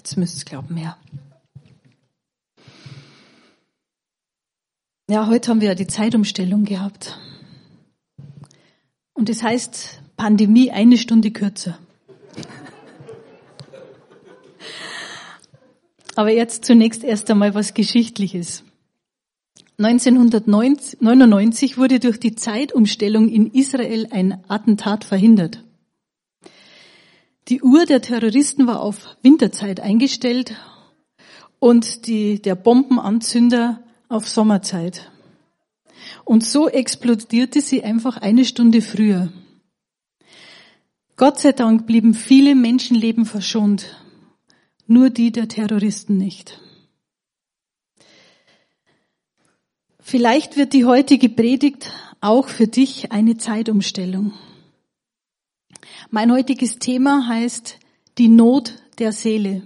Jetzt müsst ihr glauben, ja. Ja, heute haben wir ja die Zeitumstellung gehabt. Und das heißt, Pandemie eine Stunde kürzer. Aber jetzt zunächst erst einmal was Geschichtliches. 1999 wurde durch die Zeitumstellung in Israel ein Attentat verhindert. Die Uhr der Terroristen war auf Winterzeit eingestellt und die, der Bombenanzünder auf Sommerzeit. Und so explodierte sie einfach eine Stunde früher. Gott sei Dank blieben viele Menschenleben verschont, nur die der Terroristen nicht. Vielleicht wird die heutige Predigt auch für dich eine Zeitumstellung. Mein heutiges Thema heißt die Not der Seele.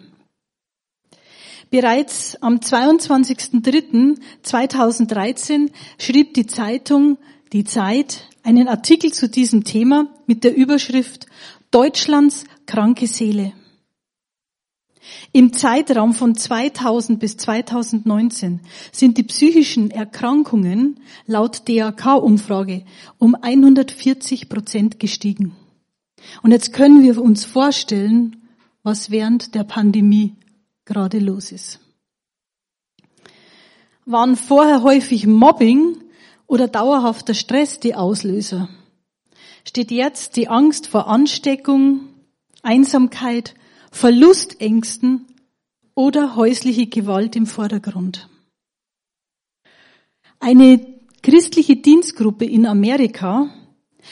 Bereits am 22.03.2013 schrieb die Zeitung Die Zeit einen Artikel zu diesem Thema mit der Überschrift Deutschlands kranke Seele. Im Zeitraum von 2000 bis 2019 sind die psychischen Erkrankungen laut DAK-Umfrage um 140 Prozent gestiegen. Und jetzt können wir uns vorstellen, was während der Pandemie gerade los ist. Waren vorher häufig Mobbing oder dauerhafter Stress die Auslöser? Steht jetzt die Angst vor Ansteckung, Einsamkeit Verlustängsten oder häusliche Gewalt im Vordergrund. Eine christliche Dienstgruppe in Amerika,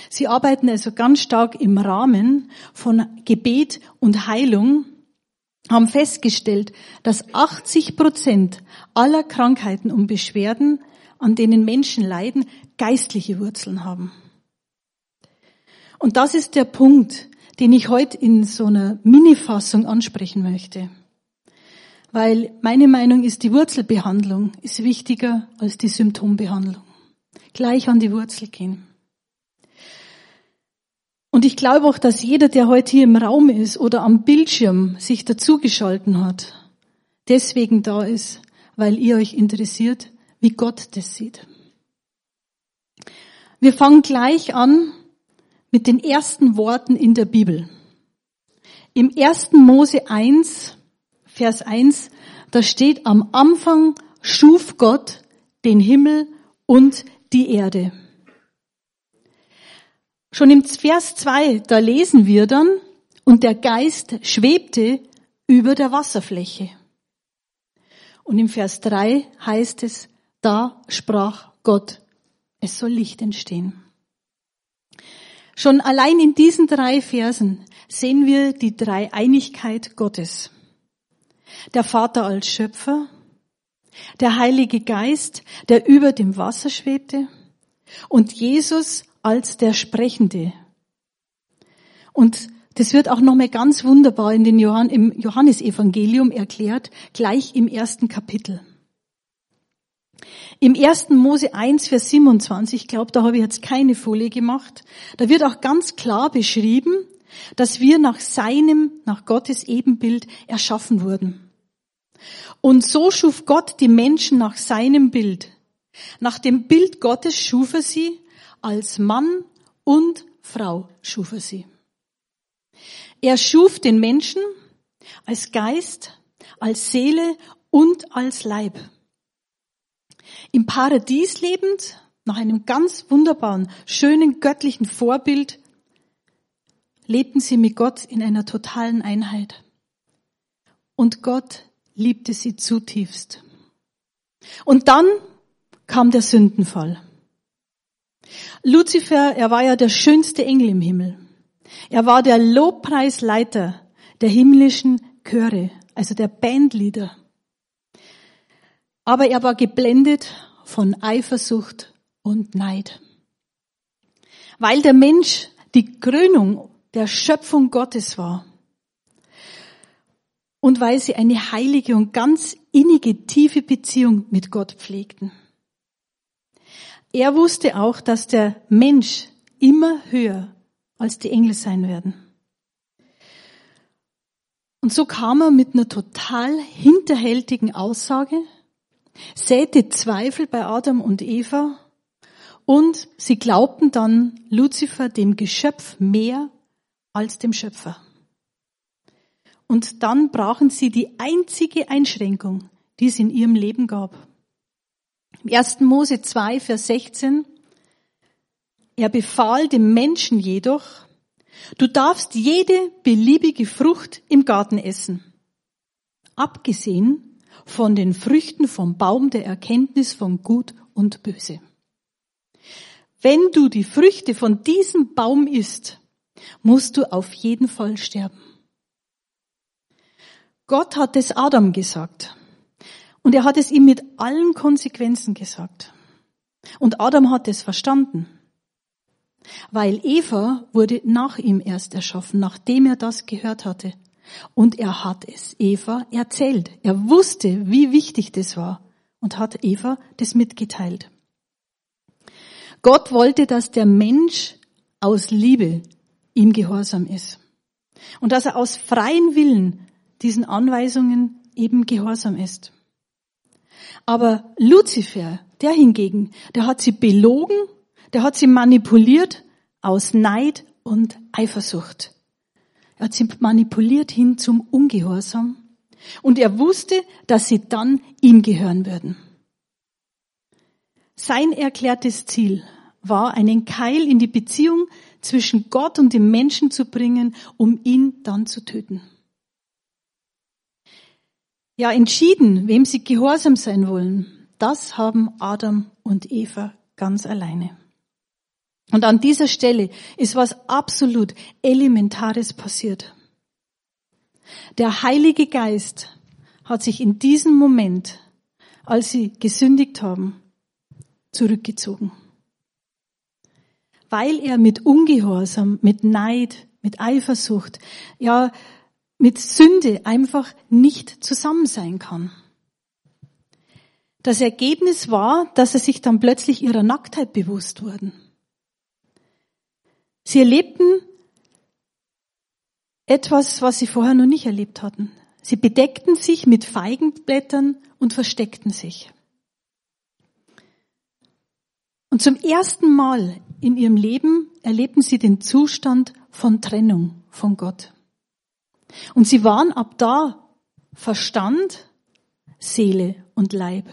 sie arbeiten also ganz stark im Rahmen von Gebet und Heilung, haben festgestellt, dass 80 Prozent aller Krankheiten und Beschwerden, an denen Menschen leiden, geistliche Wurzeln haben. Und das ist der Punkt, den ich heute in so einer Mini-Fassung ansprechen möchte. Weil meine Meinung ist, die Wurzelbehandlung ist wichtiger als die Symptombehandlung. Gleich an die Wurzel gehen. Und ich glaube auch, dass jeder, der heute hier im Raum ist oder am Bildschirm sich dazugeschalten hat, deswegen da ist, weil ihr euch interessiert, wie Gott das sieht. Wir fangen gleich an mit den ersten Worten in der Bibel. Im 1. Mose 1, Vers 1, da steht am Anfang schuf Gott den Himmel und die Erde. Schon im Vers 2, da lesen wir dann, und der Geist schwebte über der Wasserfläche. Und im Vers 3 heißt es, da sprach Gott, es soll Licht entstehen. Schon allein in diesen drei Versen sehen wir die Dreieinigkeit Gottes. Der Vater als Schöpfer, der Heilige Geist, der über dem Wasser schwebte und Jesus als der Sprechende. Und das wird auch nochmal ganz wunderbar in den Johann, im Johannesevangelium erklärt, gleich im ersten Kapitel. Im 1. Mose 1, Vers 27, ich glaube, da habe ich jetzt keine Folie gemacht, da wird auch ganz klar beschrieben, dass wir nach seinem, nach Gottes Ebenbild erschaffen wurden. Und so schuf Gott die Menschen nach seinem Bild. Nach dem Bild Gottes schuf er sie, als Mann und Frau schuf er sie. Er schuf den Menschen als Geist, als Seele und als Leib. Im Paradies lebend, nach einem ganz wunderbaren, schönen göttlichen Vorbild, lebten sie mit Gott in einer totalen Einheit. Und Gott liebte sie zutiefst. Und dann kam der Sündenfall. Luzifer, er war ja der schönste Engel im Himmel. Er war der Lobpreisleiter der himmlischen Chöre, also der Bandleader. Aber er war geblendet von Eifersucht und Neid. Weil der Mensch die Krönung der Schöpfung Gottes war und weil sie eine heilige und ganz innige, tiefe Beziehung mit Gott pflegten. Er wusste auch, dass der Mensch immer höher als die Engel sein werden. Und so kam er mit einer total hinterhältigen Aussage, säte Zweifel bei Adam und Eva und sie glaubten dann Luzifer dem Geschöpf mehr als dem Schöpfer. Und dann brachen sie die einzige Einschränkung, die es in ihrem Leben gab. Im 1. Mose 2, Vers 16, er befahl dem Menschen jedoch, du darfst jede beliebige Frucht im Garten essen, abgesehen von den Früchten vom Baum der Erkenntnis von Gut und Böse. Wenn du die Früchte von diesem Baum isst, musst du auf jeden Fall sterben. Gott hat es Adam gesagt. Und er hat es ihm mit allen Konsequenzen gesagt. Und Adam hat es verstanden. Weil Eva wurde nach ihm erst erschaffen, nachdem er das gehört hatte. Und er hat es Eva erzählt. Er wusste, wie wichtig das war und hat Eva das mitgeteilt. Gott wollte, dass der Mensch aus Liebe ihm gehorsam ist. Und dass er aus freien Willen diesen Anweisungen eben gehorsam ist. Aber Luzifer, der hingegen, der hat sie belogen, der hat sie manipuliert aus Neid und Eifersucht. Er hat sie manipuliert hin zum Ungehorsam und er wusste, dass sie dann ihm gehören würden. Sein erklärtes Ziel war, einen Keil in die Beziehung zwischen Gott und dem Menschen zu bringen, um ihn dann zu töten. Ja, entschieden, wem sie gehorsam sein wollen, das haben Adam und Eva ganz alleine. Und an dieser Stelle ist was absolut Elementares passiert. Der Heilige Geist hat sich in diesem Moment, als sie gesündigt haben, zurückgezogen. Weil er mit Ungehorsam, mit Neid, mit Eifersucht, ja, mit Sünde einfach nicht zusammen sein kann. Das Ergebnis war, dass sie sich dann plötzlich ihrer Nacktheit bewusst wurden. Sie erlebten etwas, was sie vorher noch nicht erlebt hatten. Sie bedeckten sich mit Feigenblättern und versteckten sich. Und zum ersten Mal in ihrem Leben erlebten sie den Zustand von Trennung von Gott. Und sie waren ab da Verstand, Seele und Leib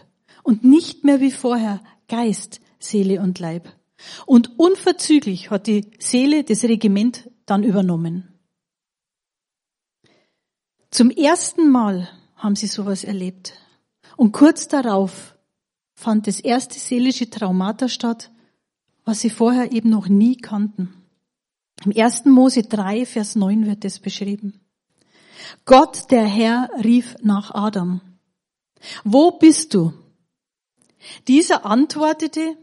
und nicht mehr wie vorher Geist, Seele und Leib. Und unverzüglich hat die Seele das Regiment dann übernommen. Zum ersten Mal haben sie sowas erlebt. Und kurz darauf fand das erste seelische Traumata statt, was sie vorher eben noch nie kannten. Im 1. Mose 3, Vers 9 wird es beschrieben. Gott, der Herr, rief nach Adam. Wo bist du? Dieser antwortete,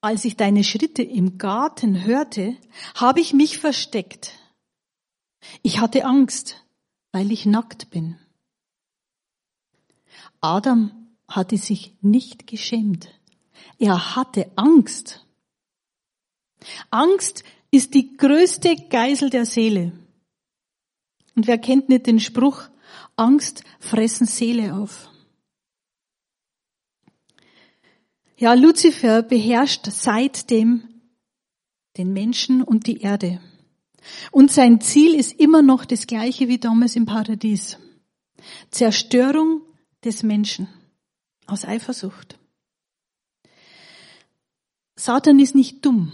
als ich deine Schritte im Garten hörte, habe ich mich versteckt. Ich hatte Angst, weil ich nackt bin. Adam hatte sich nicht geschämt. Er hatte Angst. Angst ist die größte Geisel der Seele. Und wer kennt nicht den Spruch, Angst fressen Seele auf. Ja, Luzifer beherrscht seitdem den Menschen und die Erde. Und sein Ziel ist immer noch das gleiche wie damals im Paradies. Zerstörung des Menschen aus Eifersucht. Satan ist nicht dumm.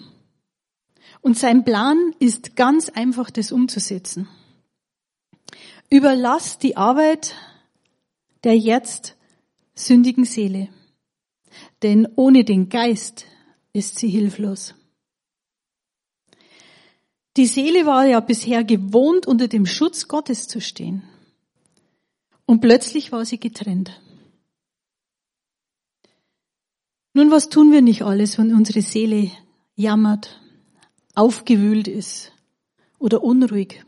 Und sein Plan ist ganz einfach, das umzusetzen. Überlass die Arbeit der jetzt sündigen Seele. Denn ohne den Geist ist sie hilflos. Die Seele war ja bisher gewohnt, unter dem Schutz Gottes zu stehen. Und plötzlich war sie getrennt. Nun, was tun wir nicht alles, wenn unsere Seele jammert, aufgewühlt ist oder unruhig?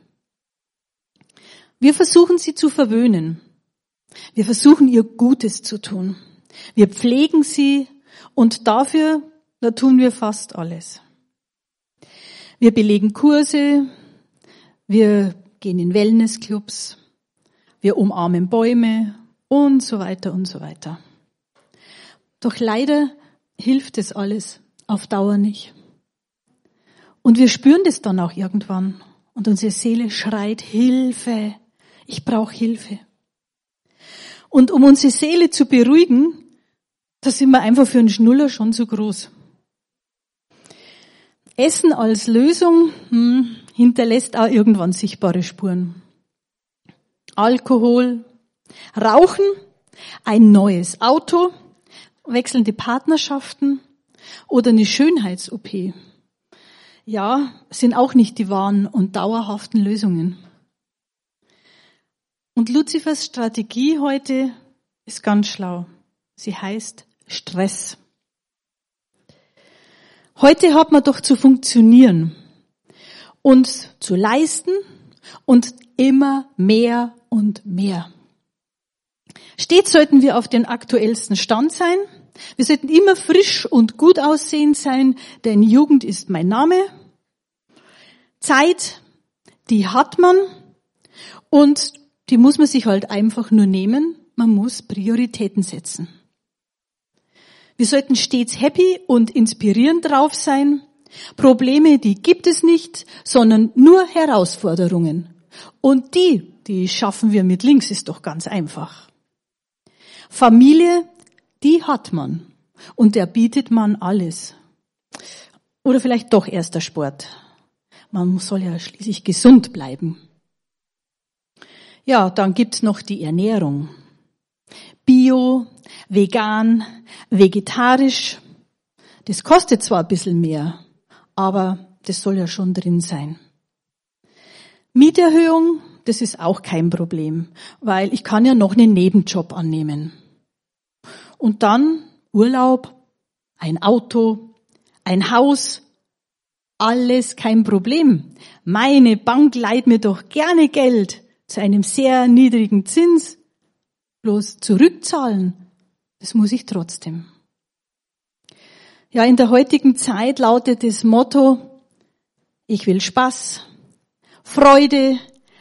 Wir versuchen sie zu verwöhnen. Wir versuchen ihr Gutes zu tun. Wir pflegen sie und dafür, da tun wir fast alles. Wir belegen Kurse, wir gehen in Wellnessclubs, wir umarmen Bäume und so weiter und so weiter. Doch leider hilft es alles auf Dauer nicht. Und wir spüren das dann auch irgendwann. Und unsere Seele schreit Hilfe. Ich brauche Hilfe. Und um unsere Seele zu beruhigen, da sind wir einfach für einen Schnuller schon zu groß. Essen als Lösung hm, hinterlässt auch irgendwann sichtbare Spuren. Alkohol, Rauchen, ein neues Auto, wechselnde Partnerschaften oder eine Schönheits-OP. Ja, sind auch nicht die wahren und dauerhaften Lösungen. Und Luzifers Strategie heute ist ganz schlau. Sie heißt Stress. Heute hat man doch zu funktionieren und zu leisten und immer mehr und mehr. Stets sollten wir auf den aktuellsten Stand sein. Wir sollten immer frisch und gut aussehend sein, denn Jugend ist mein Name. Zeit, die hat man und die muss man sich halt einfach nur nehmen. Man muss Prioritäten setzen. Wir sollten stets happy und inspirierend drauf sein. Probleme, die gibt es nicht, sondern nur Herausforderungen. Und die, die schaffen wir mit links, ist doch ganz einfach. Familie, die hat man. Und der bietet man alles. Oder vielleicht doch erst der Sport. Man soll ja schließlich gesund bleiben. Ja, dann gibt's noch die Ernährung. Bio, vegan, vegetarisch. Das kostet zwar ein bisschen mehr, aber das soll ja schon drin sein. Mieterhöhung, das ist auch kein Problem, weil ich kann ja noch einen Nebenjob annehmen. Und dann Urlaub, ein Auto, ein Haus, alles kein Problem. Meine Bank leiht mir doch gerne Geld zu einem sehr niedrigen Zins bloß zurückzahlen, das muss ich trotzdem. Ja, in der heutigen Zeit lautet das Motto, ich will Spaß, Freude,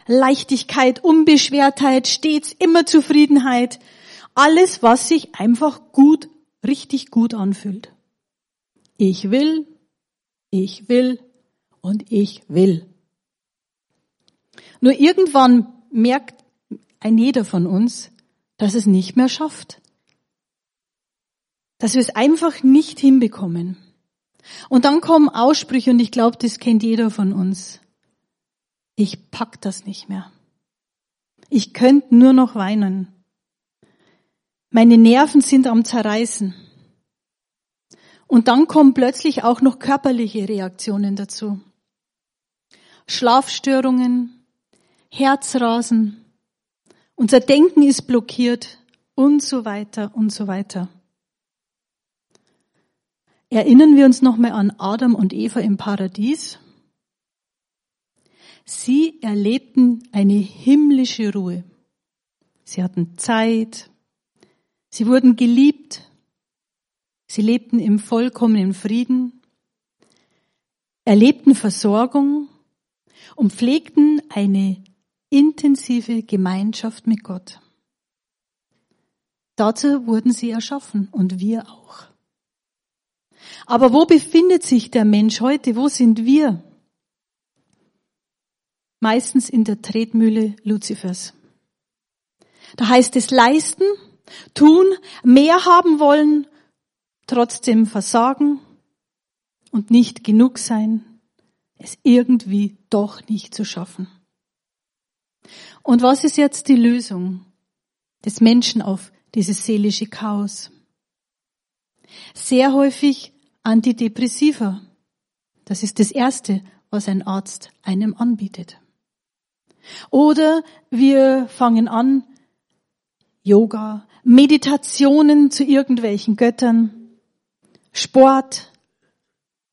Leichtigkeit, Unbeschwertheit, stets immer Zufriedenheit, alles, was sich einfach gut, richtig gut anfühlt. Ich will, ich will und ich will. Nur irgendwann merkt ein jeder von uns, dass es nicht mehr schafft. Dass wir es einfach nicht hinbekommen. Und dann kommen Aussprüche, und ich glaube, das kennt jeder von uns. Ich pack das nicht mehr. Ich könnte nur noch weinen. Meine Nerven sind am Zerreißen. Und dann kommen plötzlich auch noch körperliche Reaktionen dazu. Schlafstörungen, Herzrasen, unser Denken ist blockiert und so weiter und so weiter. Erinnern wir uns nochmal an Adam und Eva im Paradies. Sie erlebten eine himmlische Ruhe. Sie hatten Zeit. Sie wurden geliebt. Sie lebten im vollkommenen Frieden, erlebten Versorgung und pflegten eine intensive Gemeinschaft mit Gott. Dazu wurden sie erschaffen und wir auch. Aber wo befindet sich der Mensch heute? Wo sind wir? Meistens in der Tretmühle Luzifers. Da heißt es leisten, tun, mehr haben wollen, trotzdem versagen und nicht genug sein, es irgendwie doch nicht zu schaffen. Und was ist jetzt die Lösung des Menschen auf dieses seelische Chaos? Sehr häufig Antidepressiva. Das ist das Erste, was ein Arzt einem anbietet. Oder wir fangen an, Yoga, Meditationen zu irgendwelchen Göttern, Sport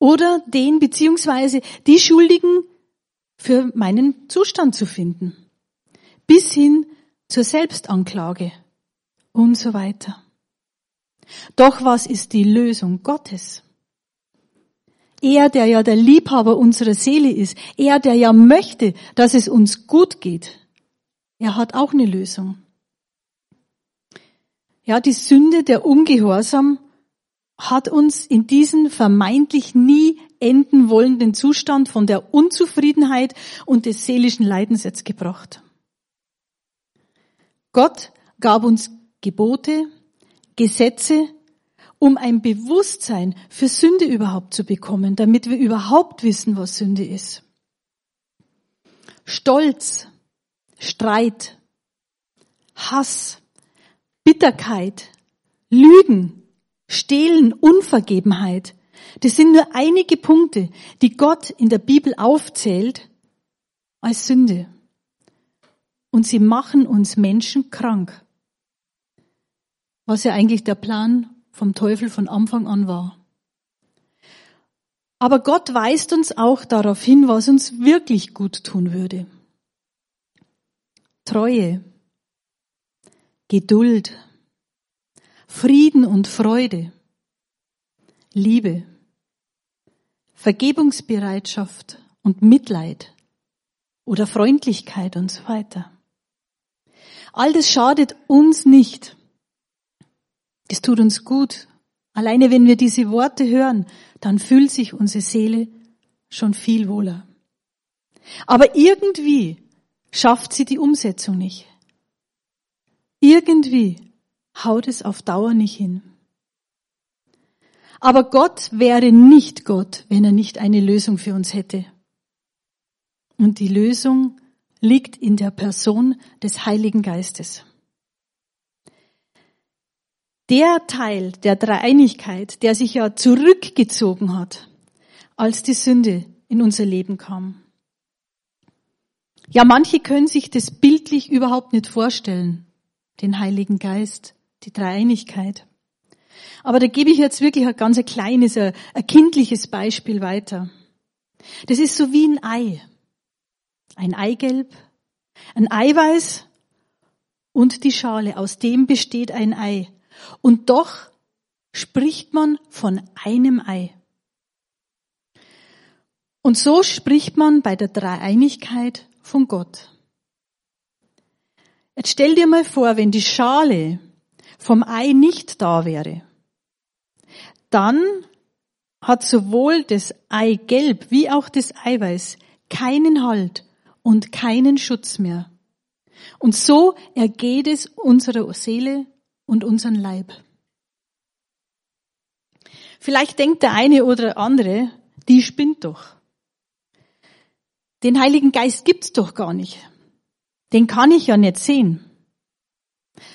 oder den beziehungsweise die Schuldigen für meinen Zustand zu finden bis hin zur Selbstanklage und so weiter. Doch was ist die Lösung Gottes? Er, der ja der Liebhaber unserer Seele ist, er, der ja möchte, dass es uns gut geht. Er hat auch eine Lösung. Ja, die Sünde, der Ungehorsam hat uns in diesen vermeintlich nie enden wollenden Zustand von der Unzufriedenheit und des seelischen Leidens jetzt gebracht. Gott gab uns Gebote, Gesetze, um ein Bewusstsein für Sünde überhaupt zu bekommen, damit wir überhaupt wissen, was Sünde ist. Stolz, Streit, Hass, Bitterkeit, Lügen, Stehlen, Unvergebenheit. Das sind nur einige Punkte, die Gott in der Bibel aufzählt als Sünde. Und sie machen uns Menschen krank. Was ja eigentlich der Plan vom Teufel von Anfang an war. Aber Gott weist uns auch darauf hin, was uns wirklich gut tun würde. Treue, Geduld, Frieden und Freude, Liebe, Vergebungsbereitschaft und Mitleid oder Freundlichkeit und so weiter. All das schadet uns nicht. Das tut uns gut. Alleine wenn wir diese Worte hören, dann fühlt sich unsere Seele schon viel wohler. Aber irgendwie schafft sie die Umsetzung nicht. Irgendwie haut es auf Dauer nicht hin. Aber Gott wäre nicht Gott, wenn er nicht eine Lösung für uns hätte. Und die Lösung liegt in der Person des Heiligen Geistes. Der Teil der Dreieinigkeit, der sich ja zurückgezogen hat, als die Sünde in unser Leben kam. Ja, manche können sich das bildlich überhaupt nicht vorstellen, den Heiligen Geist, die Dreieinigkeit. Aber da gebe ich jetzt wirklich ein ganz kleines, ein, kindliches Beispiel weiter. Das ist so wie ein Ei. Ein Eigelb, ein Eiweiß und die Schale. Aus dem besteht ein Ei. Und doch spricht man von einem Ei. Und so spricht man bei der Dreieinigkeit von Gott. Jetzt stell dir mal vor, wenn die Schale vom Ei nicht da wäre, dann hat sowohl das Eigelb wie auch das Eiweiß keinen Halt und keinen Schutz mehr. Und so ergeht es unserer Seele und unseren Leib. Vielleicht denkt der eine oder andere, die spinnt doch. Den Heiligen Geist gibt's doch gar nicht. Den kann ich ja nicht sehen.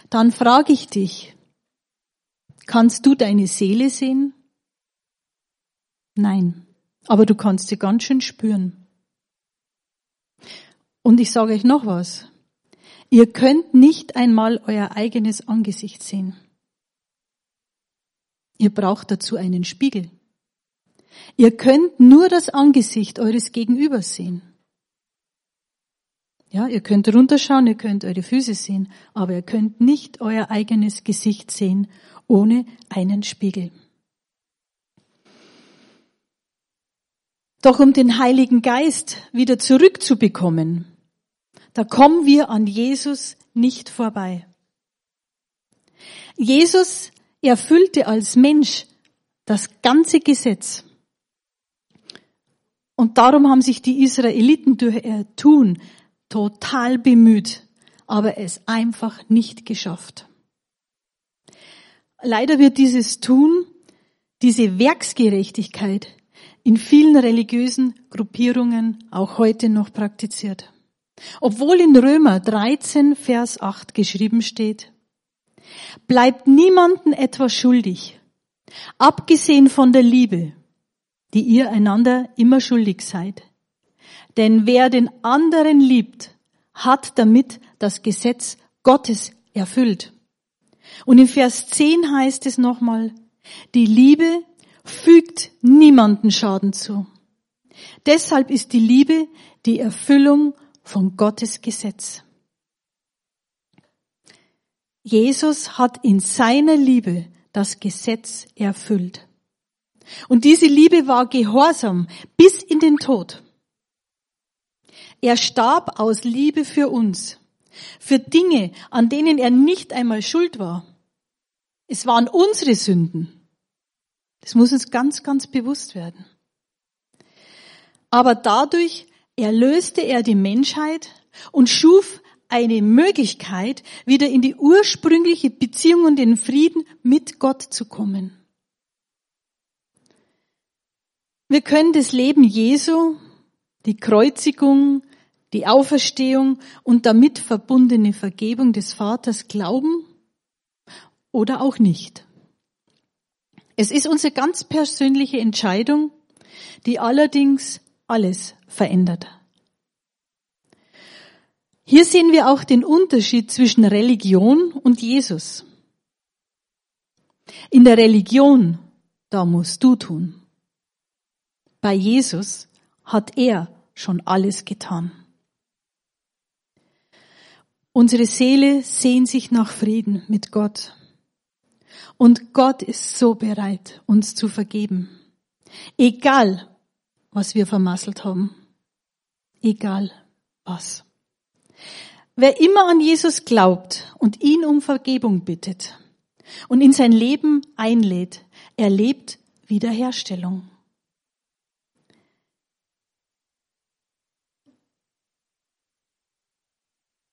Dann frage ich dich, kannst du deine Seele sehen? Nein, aber du kannst sie ganz schön spüren. Und ich sage euch noch was. Ihr könnt nicht einmal euer eigenes Angesicht sehen. Ihr braucht dazu einen Spiegel. Ihr könnt nur das Angesicht eures Gegenübers sehen. Ja, ihr könnt runterschauen, ihr könnt eure Füße sehen, aber ihr könnt nicht euer eigenes Gesicht sehen ohne einen Spiegel. Doch um den Heiligen Geist wieder zurückzubekommen, da kommen wir an Jesus nicht vorbei. Jesus erfüllte als Mensch das ganze Gesetz. Und darum haben sich die Israeliten durch ihr Tun total bemüht, aber es einfach nicht geschafft. Leider wird dieses Tun, diese Werksgerechtigkeit in vielen religiösen Gruppierungen auch heute noch praktiziert. Obwohl in Römer 13, Vers 8 geschrieben steht, bleibt niemanden etwas schuldig, abgesehen von der Liebe, die ihr einander immer schuldig seid. Denn wer den anderen liebt, hat damit das Gesetz Gottes erfüllt. Und in Vers 10 heißt es nochmal, die Liebe fügt niemanden Schaden zu. Deshalb ist die Liebe die Erfüllung von Gottes Gesetz. Jesus hat in seiner Liebe das Gesetz erfüllt. Und diese Liebe war gehorsam bis in den Tod. Er starb aus Liebe für uns. Für Dinge, an denen er nicht einmal schuld war. Es waren unsere Sünden. Das muss uns ganz, ganz bewusst werden. Aber dadurch erlöste er die Menschheit und schuf eine Möglichkeit, wieder in die ursprüngliche Beziehung und den Frieden mit Gott zu kommen. Wir können das Leben Jesu, die Kreuzigung, die Auferstehung und damit verbundene Vergebung des Vaters glauben oder auch nicht. Es ist unsere ganz persönliche Entscheidung, die allerdings alles verändert. Hier sehen wir auch den Unterschied zwischen Religion und Jesus. In der Religion, da musst du tun. Bei Jesus hat er schon alles getan. Unsere Seele sehnt sich nach Frieden mit Gott. Und Gott ist so bereit, uns zu vergeben. Egal, was wir vermasselt haben. Egal was. Wer immer an Jesus glaubt und ihn um Vergebung bittet und in sein Leben einlädt, erlebt Wiederherstellung.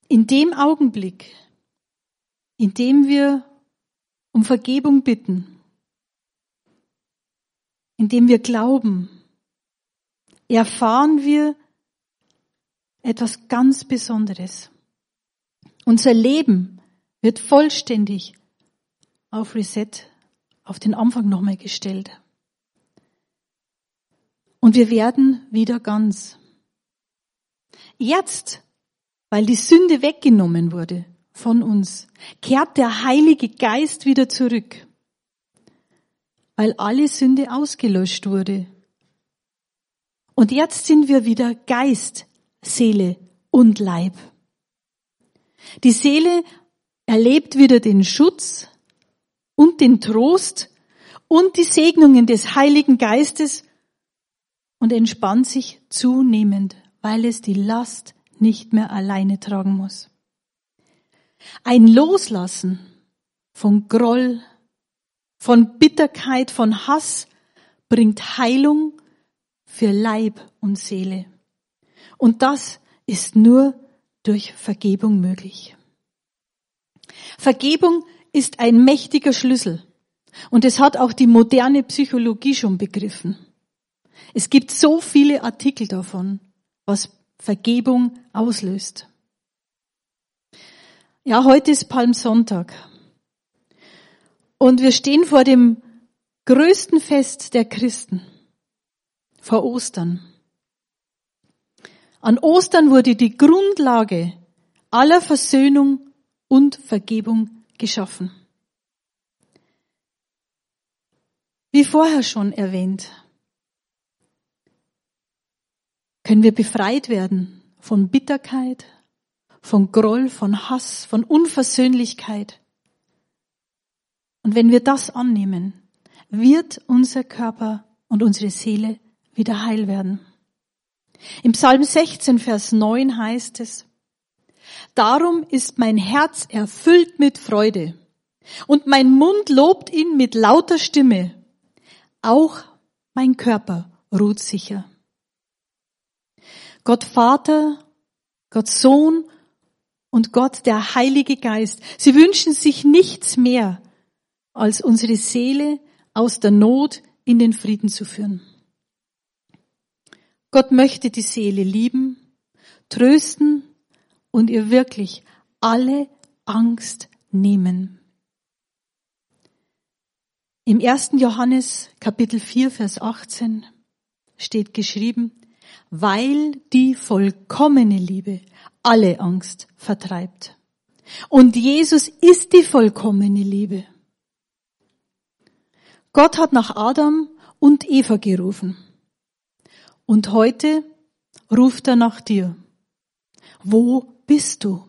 In dem Augenblick, in dem wir um Vergebung bitten, in dem wir glauben, erfahren wir etwas ganz Besonderes. Unser Leben wird vollständig auf Reset, auf den Anfang nochmal gestellt. Und wir werden wieder ganz. Jetzt, weil die Sünde weggenommen wurde von uns, kehrt der Heilige Geist wieder zurück, weil alle Sünde ausgelöscht wurde. Und jetzt sind wir wieder Geist, Seele und Leib. Die Seele erlebt wieder den Schutz und den Trost und die Segnungen des Heiligen Geistes und entspannt sich zunehmend, weil es die Last nicht mehr alleine tragen muss. Ein Loslassen von Groll, von Bitterkeit, von Hass bringt Heilung für Leib und Seele. Und das ist nur durch Vergebung möglich. Vergebung ist ein mächtiger Schlüssel. Und es hat auch die moderne Psychologie schon begriffen. Es gibt so viele Artikel davon, was Vergebung auslöst. Ja, heute ist Palmsonntag. Und wir stehen vor dem größten Fest der Christen, vor Ostern. An Ostern wurde die Grundlage aller Versöhnung und Vergebung geschaffen. Wie vorher schon erwähnt, können wir befreit werden von Bitterkeit, von Groll, von Hass, von Unversöhnlichkeit. Und wenn wir das annehmen, wird unser Körper und unsere Seele wieder heil werden. Im Psalm 16, Vers 9 heißt es, Darum ist mein Herz erfüllt mit Freude und mein Mund lobt ihn mit lauter Stimme. Auch mein Körper ruht sicher. Gott Vater, Gott Sohn und Gott der Heilige Geist, sie wünschen sich nichts mehr, als unsere Seele aus der Not in den Frieden zu führen. Gott möchte die Seele lieben, trösten und ihr wirklich alle Angst nehmen. Im 1. Johannes Kapitel 4, Vers 18 steht geschrieben, weil die vollkommene Liebe alle Angst vertreibt. Und Jesus ist die vollkommene Liebe. Gott hat nach Adam und Eva gerufen. Und heute ruft er nach dir. Wo bist du?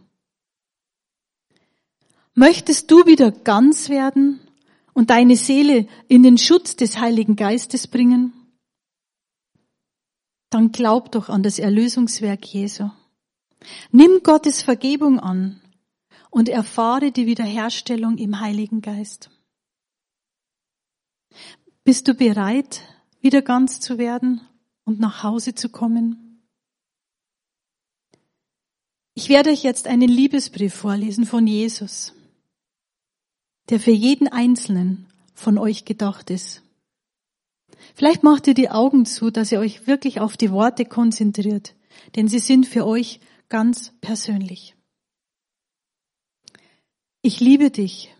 Möchtest du wieder ganz werden und deine Seele in den Schutz des Heiligen Geistes bringen? Dann glaub doch an das Erlösungswerk Jesu. Nimm Gottes Vergebung an und erfahre die Wiederherstellung im Heiligen Geist. Bist du bereit, wieder ganz zu werden und nach Hause zu kommen? Ich werde euch jetzt einen Liebesbrief vorlesen von Jesus, der für jeden Einzelnen von euch gedacht ist. Vielleicht macht ihr die Augen zu, dass ihr euch wirklich auf die Worte konzentriert, denn sie sind für euch ganz persönlich. Ich liebe dich.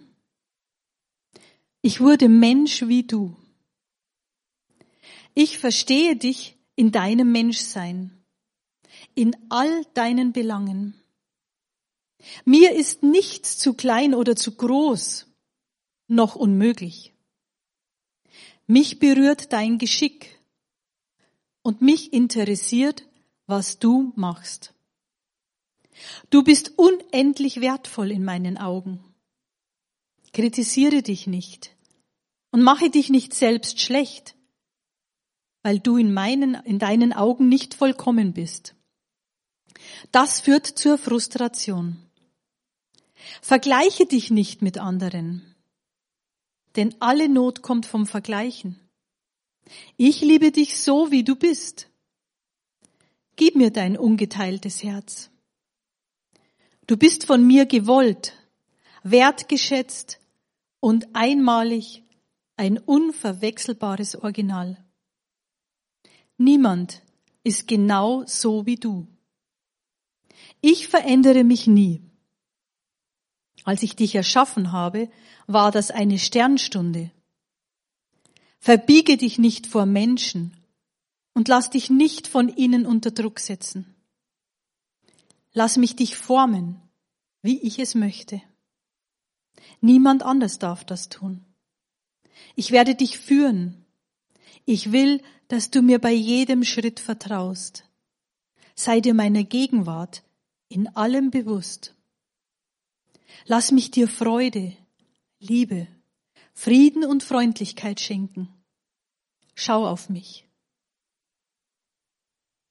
Ich wurde Mensch wie du. Ich verstehe dich in deinem Menschsein, in all deinen Belangen. Mir ist nichts zu klein oder zu groß, noch unmöglich. Mich berührt dein Geschick und mich interessiert, was du machst. Du bist unendlich wertvoll in meinen Augen. Kritisiere dich nicht und mache dich nicht selbst schlecht, weil du in meinen, in deinen Augen nicht vollkommen bist. Das führt zur Frustration. Vergleiche dich nicht mit anderen, denn alle Not kommt vom Vergleichen. Ich liebe dich so, wie du bist. Gib mir dein ungeteiltes Herz. Du bist von mir gewollt, wertgeschätzt und einmalig ein unverwechselbares Original. Niemand ist genau so wie du. Ich verändere mich nie. Als ich dich erschaffen habe, war das eine Sternstunde. Verbiege dich nicht vor Menschen und lass dich nicht von ihnen unter Druck setzen. Lass mich dich formen, wie ich es möchte. Niemand anders darf das tun. Ich werde dich führen. Ich will, dass du mir bei jedem Schritt vertraust. Sei dir meiner Gegenwart in allem bewusst. Lass mich dir Freude, Liebe, Frieden und Freundlichkeit schenken. Schau auf mich.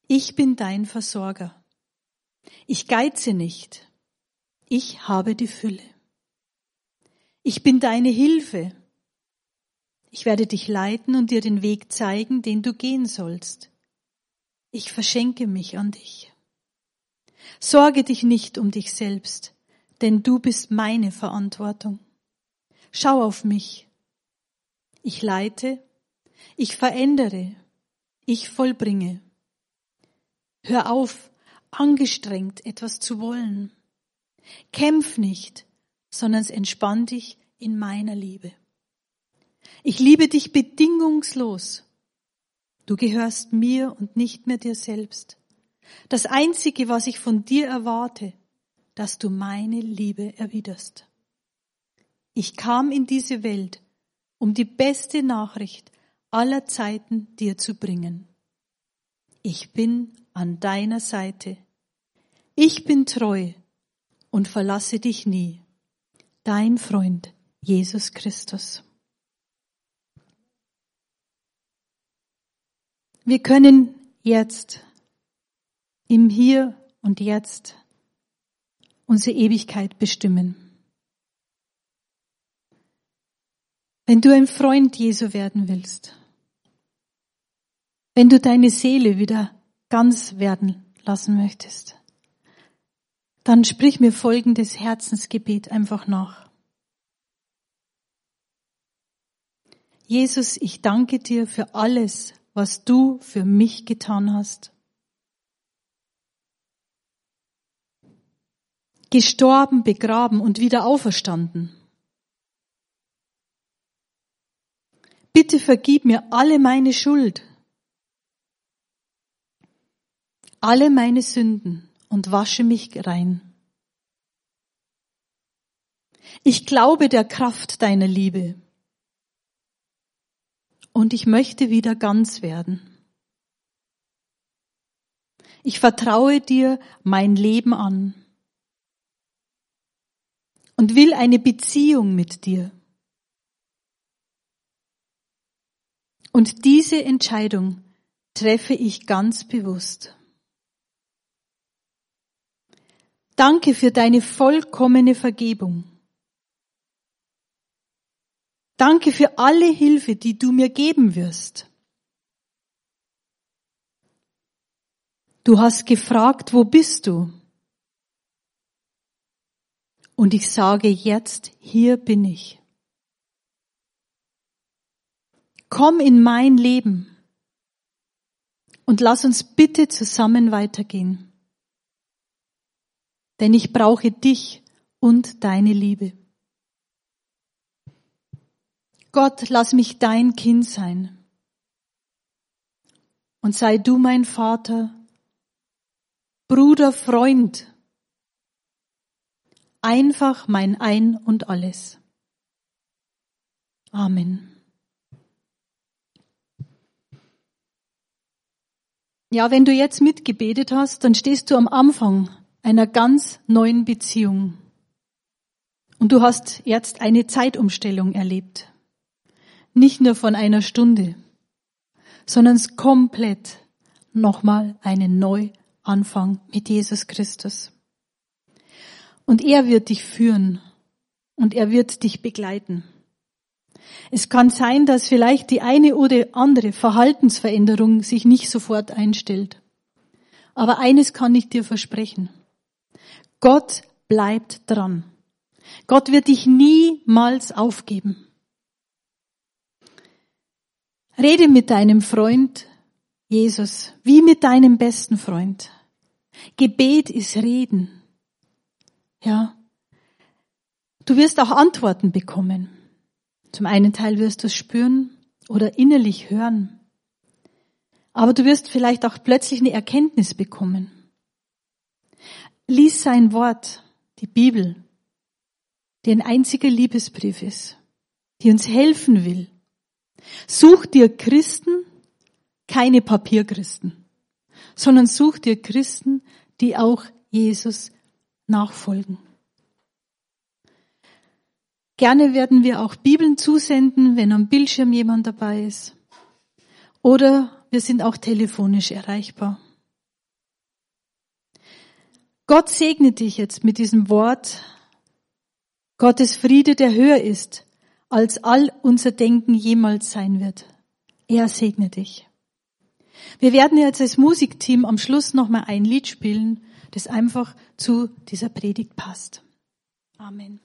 Ich bin dein Versorger. Ich geize nicht. Ich habe die Fülle. Ich bin deine Hilfe. Ich werde dich leiten und dir den Weg zeigen, den du gehen sollst. Ich verschenke mich an dich. Sorge dich nicht um dich selbst, denn du bist meine Verantwortung. Schau auf mich. Ich leite, ich verändere, ich vollbringe. Hör auf, angestrengt etwas zu wollen. Kämpf nicht, sondern entspann dich in meiner Liebe. Ich liebe dich bedingungslos. Du gehörst mir und nicht mehr dir selbst. Das Einzige, was ich von dir erwarte, dass du meine Liebe erwiderst. Ich kam in diese Welt, um die beste Nachricht aller Zeiten dir zu bringen. Ich bin an deiner Seite. Ich bin treu und verlasse dich nie. Dein Freund, Jesus Christus. Wir können jetzt im Hier und Jetzt unsere Ewigkeit bestimmen. Wenn du ein Freund Jesu werden willst, wenn du deine Seele wieder ganz werden lassen möchtest, dann sprich mir folgendes Herzensgebet einfach nach. Jesus, ich danke dir für alles, was du für mich getan hast. Gestorben, begraben und wieder auferstanden. Bitte vergib mir alle meine Schuld alle meine Sünden und wasche mich rein. Ich glaube der Kraft deiner Liebe und ich möchte wieder ganz werden. Ich vertraue dir mein Leben an und will eine Beziehung mit dir. Und diese Entscheidung treffe ich ganz bewusst. Danke für deine vollkommene Vergebung. Danke für alle Hilfe, die du mir geben wirst. Du hast gefragt, wo bist du? Und ich sage jetzt, hier bin ich. Komm in mein Leben und lass uns bitte zusammen weitergehen. Denn ich brauche dich und deine Liebe. Gott, lass mich dein Kind sein. Und sei du mein Vater, Bruder, Freund, einfach mein Ein und alles. Amen. Ja, wenn du jetzt mitgebetet hast, dann stehst du am Anfang einer ganz neuen Beziehung. Und du hast jetzt eine Zeitumstellung erlebt. Nicht nur von einer Stunde, sondern es komplett nochmal einen Neuanfang mit Jesus Christus. Und er wird dich führen und er wird dich begleiten. Es kann sein, dass vielleicht die eine oder andere Verhaltensveränderung sich nicht sofort einstellt. Aber eines kann ich dir versprechen. Gott bleibt dran. Gott wird dich niemals aufgeben. Rede mit deinem Freund Jesus wie mit deinem besten Freund. Gebet ist Reden. Ja. Du wirst auch Antworten bekommen. Zum einen Teil wirst du es spüren oder innerlich hören. Aber du wirst vielleicht auch plötzlich eine Erkenntnis bekommen. Lies sein Wort, die Bibel, die ein einziger Liebesbrief ist, die uns helfen will. Such dir Christen, keine Papierchristen, sondern such dir Christen, die auch Jesus nachfolgen. Gerne werden wir auch Bibeln zusenden, wenn am Bildschirm jemand dabei ist. Oder wir sind auch telefonisch erreichbar. Gott segne dich jetzt mit diesem Wort. Gottes Friede, der höher ist, als all unser Denken jemals sein wird. Er segne dich. Wir werden jetzt als Musikteam am Schluss nochmal ein Lied spielen, das einfach zu dieser Predigt passt. Amen.